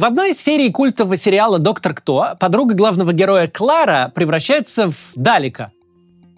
В одной из серий культового сериала «Доктор Кто» подруга главного героя Клара превращается в Далика.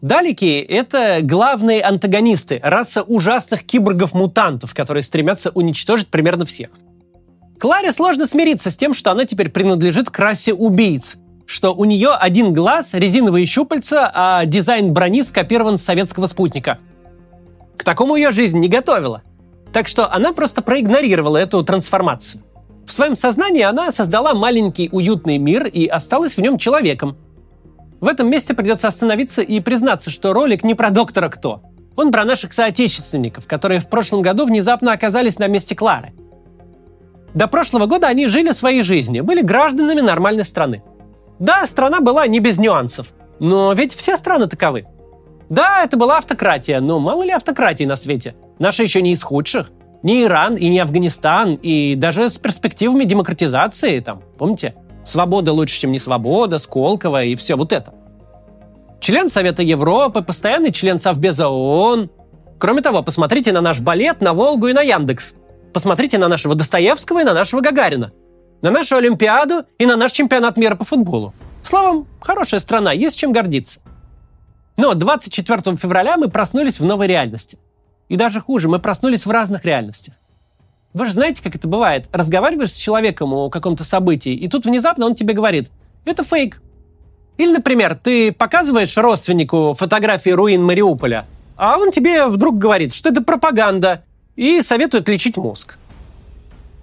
Далики — это главные антагонисты, раса ужасных киборгов-мутантов, которые стремятся уничтожить примерно всех. Кларе сложно смириться с тем, что она теперь принадлежит к расе убийц, что у нее один глаз, резиновые щупальца, а дизайн брони скопирован с советского спутника. К такому ее жизнь не готовила. Так что она просто проигнорировала эту трансформацию. В своем сознании она создала маленький уютный мир и осталась в нем человеком. В этом месте придется остановиться и признаться, что ролик не про доктора Кто. Он про наших соотечественников, которые в прошлом году внезапно оказались на месте Клары. До прошлого года они жили своей жизнью, были гражданами нормальной страны. Да, страна была не без нюансов, но ведь все страны таковы. Да, это была автократия, но мало ли автократии на свете. Наша еще не из худших не Иран и не Афганистан, и даже с перспективами демократизации, там, помните? Свобода лучше, чем не свобода, Сколково и все вот это. Член Совета Европы, постоянный член Совбеза ООН. Кроме того, посмотрите на наш балет, на Волгу и на Яндекс. Посмотрите на нашего Достоевского и на нашего Гагарина. На нашу Олимпиаду и на наш чемпионат мира по футболу. Словом, хорошая страна, есть чем гордиться. Но 24 февраля мы проснулись в новой реальности – и даже хуже, мы проснулись в разных реальностях. Вы же знаете, как это бывает. Разговариваешь с человеком о каком-то событии, и тут внезапно он тебе говорит, это фейк. Или, например, ты показываешь родственнику фотографии руин Мариуполя, а он тебе вдруг говорит, что это пропаганда, и советует лечить мозг.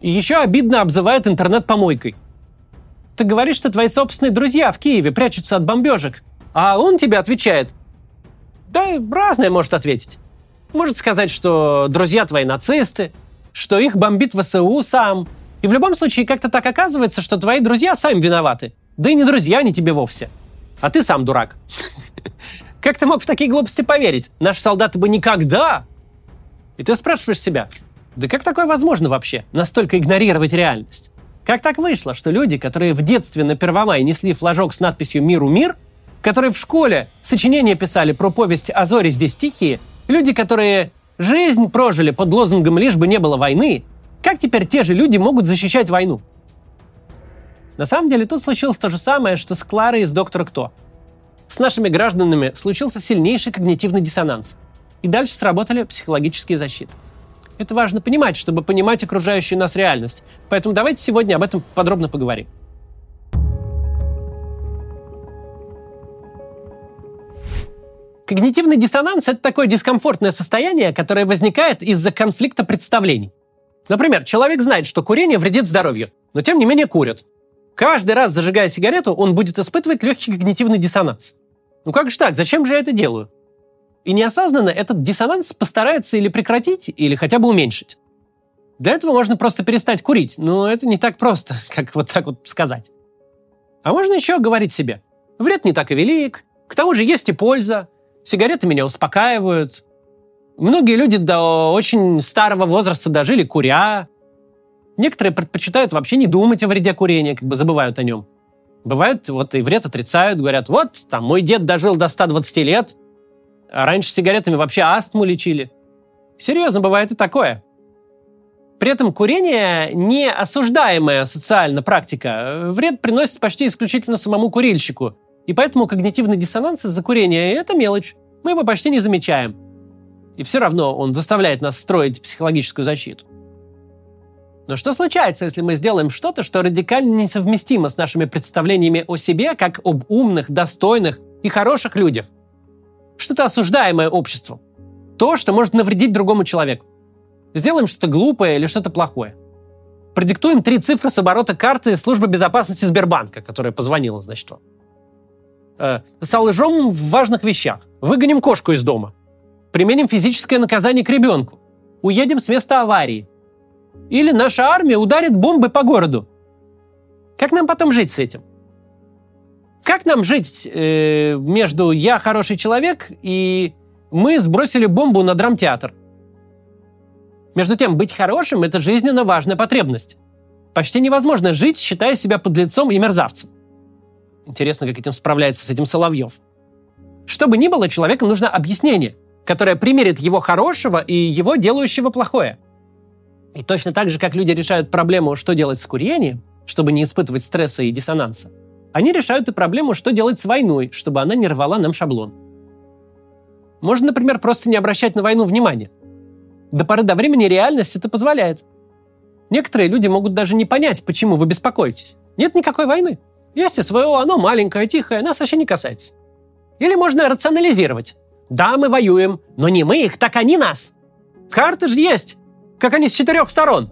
И еще обидно обзывает интернет помойкой. Ты говоришь, что твои собственные друзья в Киеве прячутся от бомбежек, а он тебе отвечает, да разное может ответить. Может сказать, что друзья твои нацисты, что их бомбит ВСУ сам. И в любом случае как-то так оказывается, что твои друзья сами виноваты. Да и не друзья не тебе вовсе. А ты сам дурак. Как ты мог в такие глупости поверить? Наши солдаты бы никогда... И ты спрашиваешь себя, да как такое возможно вообще? Настолько игнорировать реальность? Как так вышло, что люди, которые в детстве на Первомай несли флажок с надписью «Миру мир», которые в школе сочинения писали про повесть «А зори здесь тихие», Люди, которые жизнь прожили под лозунгом «лишь бы не было войны», как теперь те же люди могут защищать войну? На самом деле тут случилось то же самое, что с Кларой из «Доктора Кто». С нашими гражданами случился сильнейший когнитивный диссонанс. И дальше сработали психологические защиты. Это важно понимать, чтобы понимать окружающую нас реальность. Поэтому давайте сегодня об этом подробно поговорим. Когнитивный диссонанс – это такое дискомфортное состояние, которое возникает из-за конфликта представлений. Например, человек знает, что курение вредит здоровью, но тем не менее курит. Каждый раз, зажигая сигарету, он будет испытывать легкий когнитивный диссонанс. Ну как же так? Зачем же я это делаю? И неосознанно этот диссонанс постарается или прекратить, или хотя бы уменьшить. Для этого можно просто перестать курить, но это не так просто, как вот так вот сказать. А можно еще говорить себе, вред не так и велик, к тому же есть и польза, Сигареты меня успокаивают. Многие люди до очень старого возраста дожили куря. Некоторые предпочитают вообще не думать о вреде курения, как бы забывают о нем. Бывают, вот и вред отрицают, говорят, вот, там, мой дед дожил до 120 лет, а раньше сигаретами вообще астму лечили. Серьезно, бывает и такое. При этом курение не осуждаемая социально практика. Вред приносит почти исключительно самому курильщику – и поэтому когнитивный диссонанс из-за курения – это мелочь. Мы его почти не замечаем. И все равно он заставляет нас строить психологическую защиту. Но что случается, если мы сделаем что-то, что радикально несовместимо с нашими представлениями о себе, как об умных, достойных и хороших людях? Что-то осуждаемое обществом. То, что может навредить другому человеку. Сделаем что-то глупое или что-то плохое. Продиктуем три цифры с оборота карты службы безопасности Сбербанка, которая позвонила, значит, вам э, солжем в важных вещах. Выгоним кошку из дома. Применим физическое наказание к ребенку. Уедем с места аварии. Или наша армия ударит бомбы по городу. Как нам потом жить с этим? Как нам жить э, между «я хороший человек» и «мы сбросили бомбу на драмтеатр»? Между тем, быть хорошим – это жизненно важная потребность. Почти невозможно жить, считая себя подлецом и мерзавцем. Интересно, как этим справляется с этим Соловьев. Что бы ни было, человеку нужно объяснение, которое примерит его хорошего и его делающего плохое. И точно так же, как люди решают проблему, что делать с курением, чтобы не испытывать стресса и диссонанса. Они решают и проблему, что делать с войной, чтобы она не рвала нам шаблон. Можно, например, просто не обращать на войну внимания. До поры до времени реальность это позволяет. Некоторые люди могут даже не понять, почему вы беспокоитесь. Нет никакой войны. Есть СВО, оно маленькое, тихое, нас вообще не касается. Или можно рационализировать. Да, мы воюем, но не мы их, так они нас. Карты же есть, как они с четырех сторон.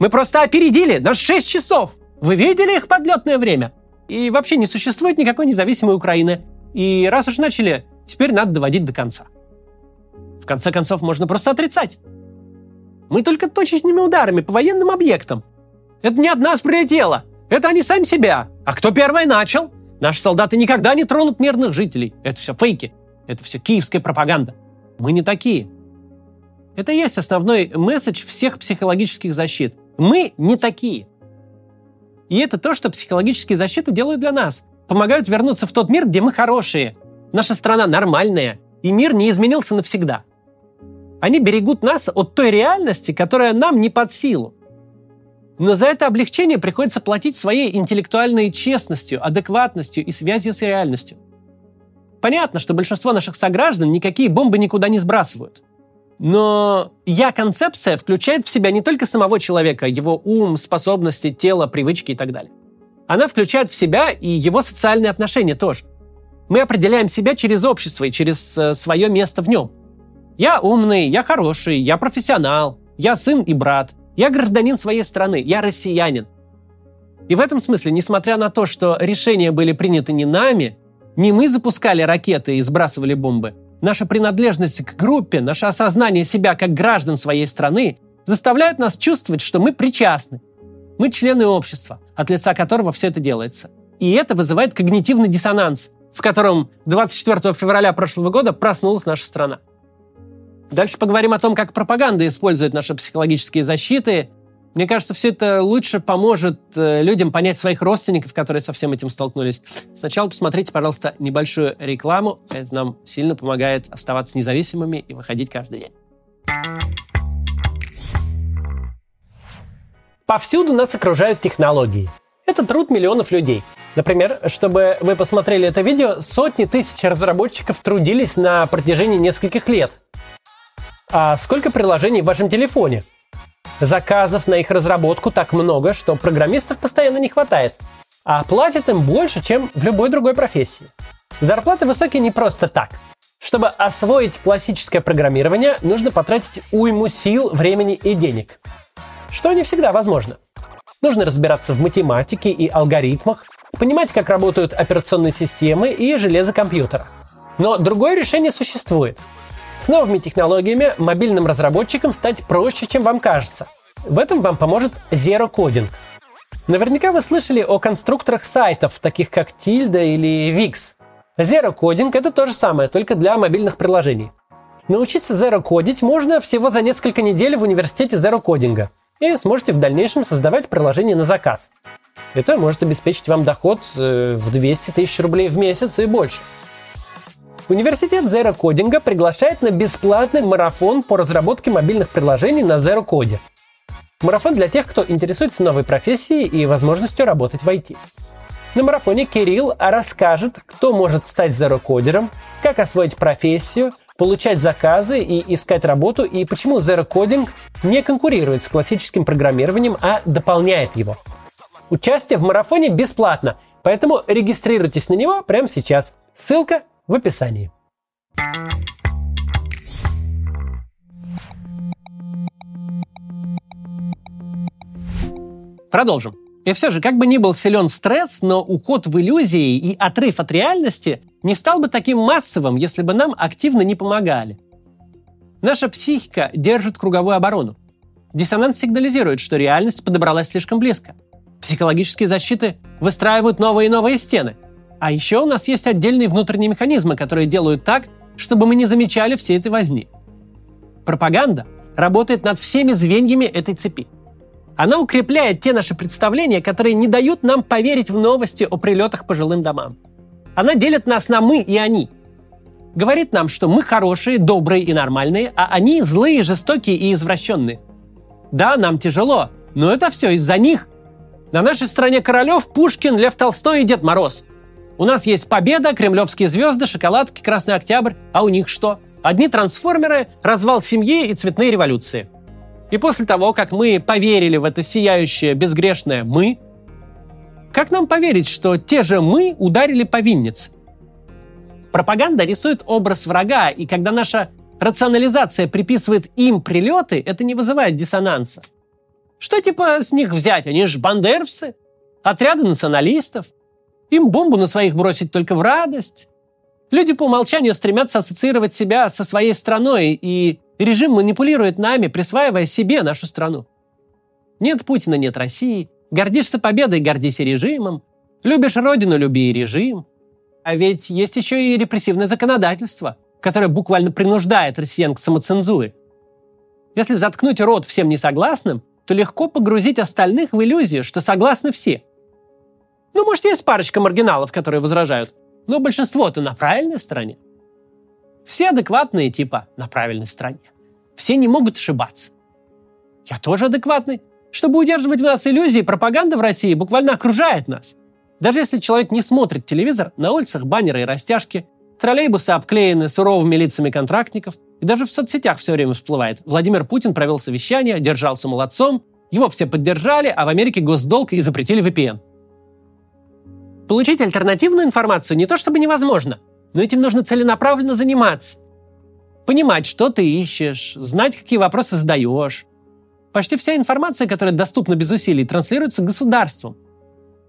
Мы просто опередили на 6 часов. Вы видели их подлетное время? И вообще не существует никакой независимой Украины. И раз уж начали, теперь надо доводить до конца. В конце концов, можно просто отрицать. Мы только точечными ударами по военным объектам. Это не от нас прилетело. Это они сами себя. А кто первый начал? Наши солдаты никогда не тронут мирных жителей. Это все фейки. Это все киевская пропаганда. Мы не такие. Это и есть основной месседж всех психологических защит. Мы не такие. И это то, что психологические защиты делают для нас. Помогают вернуться в тот мир, где мы хорошие. Наша страна нормальная, и мир не изменился навсегда. Они берегут нас от той реальности, которая нам не под силу. Но за это облегчение приходится платить своей интеллектуальной честностью, адекватностью и связью с реальностью. Понятно, что большинство наших сограждан никакие бомбы никуда не сбрасывают. Но я-концепция включает в себя не только самого человека, его ум, способности, тело, привычки и так далее. Она включает в себя и его социальные отношения тоже. Мы определяем себя через общество и через э, свое место в нем. Я умный, я хороший, я профессионал, я сын и брат, я гражданин своей страны, я россиянин. И в этом смысле, несмотря на то, что решения были приняты не нами, не мы запускали ракеты и сбрасывали бомбы, Наша принадлежность к группе, наше осознание себя как граждан своей страны заставляют нас чувствовать, что мы причастны. Мы члены общества, от лица которого все это делается. И это вызывает когнитивный диссонанс, в котором 24 февраля прошлого года проснулась наша страна. Дальше поговорим о том, как пропаганда использует наши психологические защиты мне кажется, все это лучше поможет э, людям понять своих родственников, которые со всем этим столкнулись. Сначала посмотрите, пожалуйста, небольшую рекламу. Это нам сильно помогает оставаться независимыми и выходить каждый день. Повсюду нас окружают технологии. Это труд миллионов людей. Например, чтобы вы посмотрели это видео, сотни тысяч разработчиков трудились на протяжении нескольких лет. А сколько приложений в вашем телефоне? Заказов на их разработку так много, что программистов постоянно не хватает. А платят им больше, чем в любой другой профессии. Зарплаты высокие не просто так. Чтобы освоить классическое программирование, нужно потратить уйму сил, времени и денег. Что не всегда возможно. Нужно разбираться в математике и алгоритмах, понимать, как работают операционные системы и железо компьютера. Но другое решение существует – с новыми технологиями мобильным разработчикам стать проще, чем вам кажется. В этом вам поможет Zero Coding. Наверняка вы слышали о конструкторах сайтов, таких как Tilda или Wix. Zero Coding — это то же самое, только для мобильных приложений. Научиться Zero кодить можно всего за несколько недель в университете Zero Coding, и сможете в дальнейшем создавать приложение на заказ. Это может обеспечить вам доход э, в 200 тысяч рублей в месяц и больше – Университет Zero Coding приглашает на бесплатный марафон по разработке мобильных приложений на Zero Code. Марафон для тех, кто интересуется новой профессией и возможностью работать в IT. На марафоне Кирилл расскажет, кто может стать зерокодером, как освоить профессию, получать заказы и искать работу, и почему Coding не конкурирует с классическим программированием, а дополняет его. Участие в марафоне бесплатно, поэтому регистрируйтесь на него прямо сейчас. Ссылка в описании. Продолжим. И все же, как бы ни был силен стресс, но уход в иллюзии и отрыв от реальности не стал бы таким массовым, если бы нам активно не помогали. Наша психика держит круговую оборону. Диссонанс сигнализирует, что реальность подобралась слишком близко. Психологические защиты выстраивают новые и новые стены – а еще у нас есть отдельные внутренние механизмы, которые делают так, чтобы мы не замечали всей этой возни. Пропаганда работает над всеми звеньями этой цепи. Она укрепляет те наши представления, которые не дают нам поверить в новости о прилетах по жилым домам. Она делит нас на «мы» и «они». Говорит нам, что мы хорошие, добрые и нормальные, а они злые, жестокие и извращенные. Да, нам тяжело, но это все из-за них. На нашей стране Королев, Пушкин, Лев Толстой и Дед Мороз. У нас есть победа, кремлевские звезды, шоколадки, Красный Октябрь. А у них что? Одни трансформеры, развал семьи и цветные революции. И после того, как мы поверили в это сияющее, безгрешное «мы», как нам поверить, что те же «мы» ударили по виннице? Пропаганда рисует образ врага, и когда наша рационализация приписывает им прилеты, это не вызывает диссонанса. Что типа с них взять? Они же бандеровцы, отряды националистов. Им бомбу на своих бросить только в радость. Люди по умолчанию стремятся ассоциировать себя со своей страной, и режим манипулирует нами, присваивая себе нашу страну. Нет Путина, нет России. Гордишься победой, гордись режимом. Любишь родину, люби и режим. А ведь есть еще и репрессивное законодательство, которое буквально принуждает россиян к самоцензуре. Если заткнуть рот всем несогласным, то легко погрузить остальных в иллюзию, что согласны все. Ну, может, есть парочка маргиналов, которые возражают, но большинство-то на правильной стороне. Все адекватные типа на правильной стороне. Все не могут ошибаться. Я тоже адекватный. Чтобы удерживать в нас иллюзии, пропаганда в России буквально окружает нас. Даже если человек не смотрит телевизор, на улицах баннеры и растяжки, троллейбусы обклеены суровыми лицами контрактников, и даже в соцсетях все время всплывает. Владимир Путин провел совещание, держался молодцом, его все поддержали, а в Америке госдолг и запретили VPN. Получить альтернативную информацию не то чтобы невозможно, но этим нужно целенаправленно заниматься. Понимать, что ты ищешь, знать, какие вопросы задаешь. Почти вся информация, которая доступна без усилий, транслируется государством –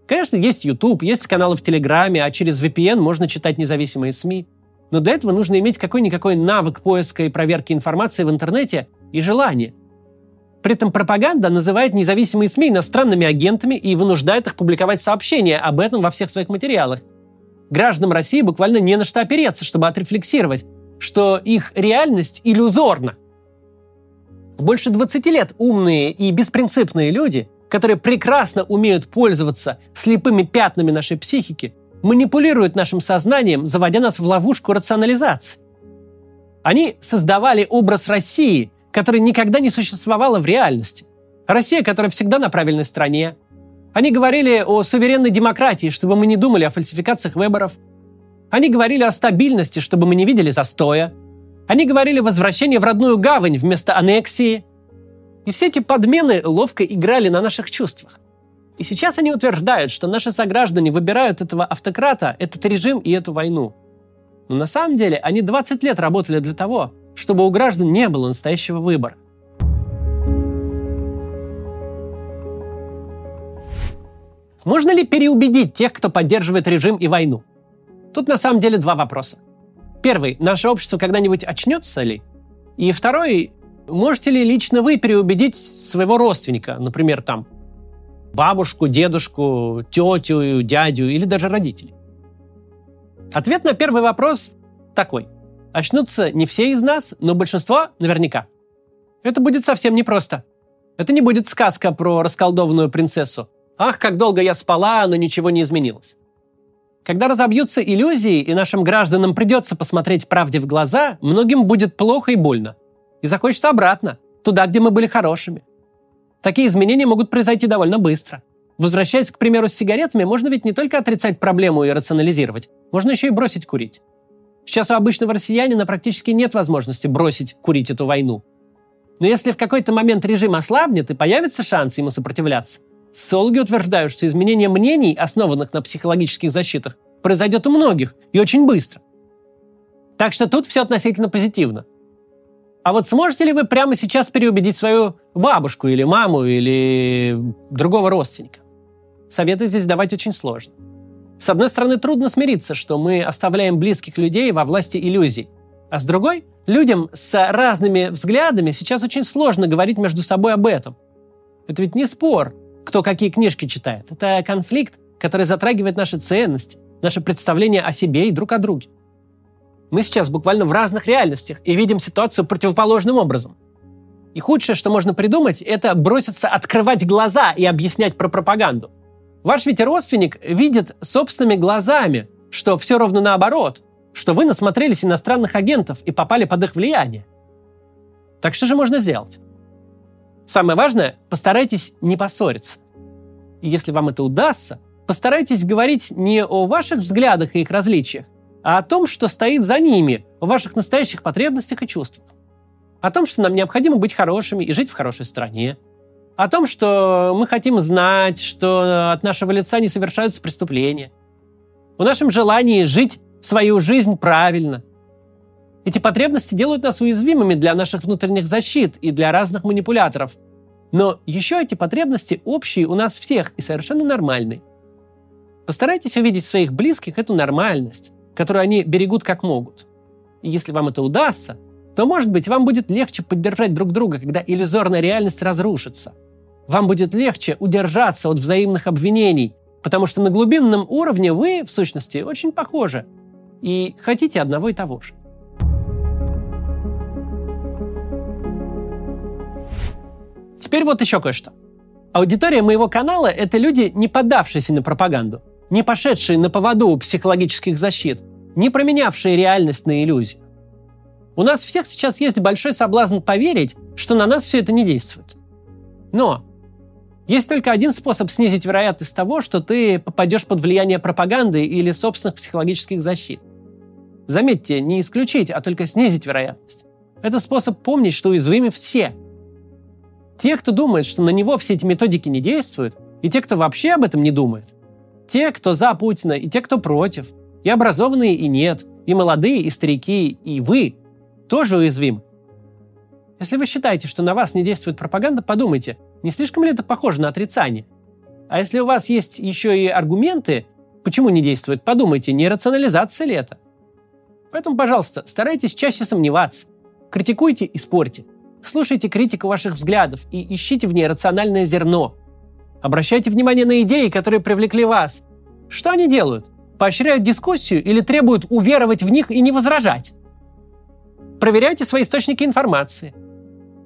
Конечно, есть YouTube, есть каналы в Телеграме, а через VPN можно читать независимые СМИ. Но для этого нужно иметь какой-никакой навык поиска и проверки информации в интернете и желание. При этом пропаганда называет независимые СМИ иностранными агентами и вынуждает их публиковать сообщения об этом во всех своих материалах. Гражданам России буквально не на что опереться, чтобы отрефлексировать, что их реальность иллюзорна. Больше 20 лет умные и беспринципные люди – которые прекрасно умеют пользоваться слепыми пятнами нашей психики, манипулируют нашим сознанием, заводя нас в ловушку рационализации. Они создавали образ России, который никогда не существовала в реальности. Россия, которая всегда на правильной стороне. Они говорили о суверенной демократии, чтобы мы не думали о фальсификациях выборов. Они говорили о стабильности, чтобы мы не видели застоя. Они говорили о возвращении в родную гавань вместо аннексии. И все эти подмены ловко играли на наших чувствах. И сейчас они утверждают, что наши сограждане выбирают этого автократа, этот режим и эту войну. Но на самом деле они 20 лет работали для того, чтобы у граждан не было настоящего выбора. Можно ли переубедить тех, кто поддерживает режим и войну? Тут на самом деле два вопроса. Первый, наше общество когда-нибудь очнется ли? И второй, Можете ли лично вы переубедить своего родственника, например, там, бабушку, дедушку, тетю, дядю или даже родителей? Ответ на первый вопрос такой. Очнутся не все из нас, но большинство наверняка. Это будет совсем непросто. Это не будет сказка про расколдованную принцессу. Ах, как долго я спала, но ничего не изменилось. Когда разобьются иллюзии, и нашим гражданам придется посмотреть правде в глаза, многим будет плохо и больно и захочется обратно, туда, где мы были хорошими. Такие изменения могут произойти довольно быстро. Возвращаясь, к примеру, с сигаретами, можно ведь не только отрицать проблему и рационализировать, можно еще и бросить курить. Сейчас у обычного россиянина практически нет возможности бросить курить эту войну. Но если в какой-то момент режим ослабнет и появится шанс ему сопротивляться, социологи утверждают, что изменение мнений, основанных на психологических защитах, произойдет у многих и очень быстро. Так что тут все относительно позитивно. А вот сможете ли вы прямо сейчас переубедить свою бабушку или маму или другого родственника? Советы здесь давать очень сложно. С одной стороны, трудно смириться, что мы оставляем близких людей во власти иллюзий. А с другой, людям с разными взглядами сейчас очень сложно говорить между собой об этом. Это ведь не спор, кто какие книжки читает. Это конфликт, который затрагивает наши ценности, наше представление о себе и друг о друге. Мы сейчас буквально в разных реальностях и видим ситуацию противоположным образом. И худшее, что можно придумать, это броситься открывать глаза и объяснять про пропаганду. Ваш ведь родственник видит собственными глазами, что все ровно наоборот, что вы насмотрелись иностранных агентов и попали под их влияние. Так что же можно сделать? Самое важное, постарайтесь не поссориться. Если вам это удастся, постарайтесь говорить не о ваших взглядах и их различиях, а о том, что стоит за ними, о ваших настоящих потребностях и чувствах. О том, что нам необходимо быть хорошими и жить в хорошей стране. О том, что мы хотим знать, что от нашего лица не совершаются преступления. О нашем желании жить свою жизнь правильно. Эти потребности делают нас уязвимыми для наших внутренних защит и для разных манипуляторов. Но еще эти потребности общие у нас всех и совершенно нормальные. Постарайтесь увидеть в своих близких эту нормальность, которую они берегут как могут. И если вам это удастся, то, может быть, вам будет легче поддержать друг друга, когда иллюзорная реальность разрушится. Вам будет легче удержаться от взаимных обвинений, потому что на глубинном уровне вы, в сущности, очень похожи и хотите одного и того же. Теперь вот еще кое-что. Аудитория моего канала – это люди, не поддавшиеся на пропаганду, не пошедшие на поводу у психологических защит, не променявшие реальность на иллюзию. У нас всех сейчас есть большой соблазн поверить, что на нас все это не действует. Но есть только один способ снизить вероятность того, что ты попадешь под влияние пропаганды или собственных психологических защит. Заметьте, не исключить, а только снизить вероятность. Это способ помнить, что уязвимы все. Те, кто думает, что на него все эти методики не действуют, и те, кто вообще об этом не думает. Те, кто за Путина, и те, кто против. И образованные, и нет. И молодые, и старики, и вы тоже уязвимы. Если вы считаете, что на вас не действует пропаганда, подумайте, не слишком ли это похоже на отрицание? А если у вас есть еще и аргументы, почему не действует, подумайте, не рационализация ли это? Поэтому, пожалуйста, старайтесь чаще сомневаться. Критикуйте и спорьте. Слушайте критику ваших взглядов и ищите в ней рациональное зерно. Обращайте внимание на идеи, которые привлекли вас. Что они делают? Поощряют дискуссию или требуют уверовать в них и не возражать? Проверяйте свои источники информации.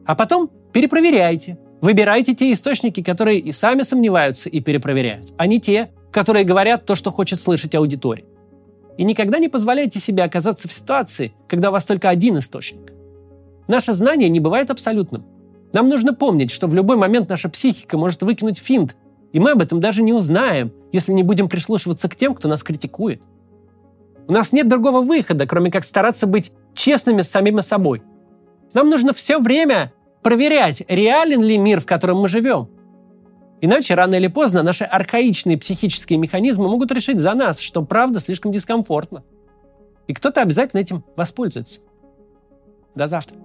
А потом перепроверяйте. Выбирайте те источники, которые и сами сомневаются и перепроверяют, а не те, которые говорят то, что хочет слышать аудитория. И никогда не позволяйте себе оказаться в ситуации, когда у вас только один источник. Наше знание не бывает абсолютным. Нам нужно помнить, что в любой момент наша психика может выкинуть финт, и мы об этом даже не узнаем, если не будем прислушиваться к тем, кто нас критикует. У нас нет другого выхода, кроме как стараться быть честными с самими собой. Нам нужно все время проверять, реален ли мир, в котором мы живем, Иначе рано или поздно наши архаичные психические механизмы могут решить за нас, что правда слишком дискомфортно. И кто-то обязательно этим воспользуется. До завтра.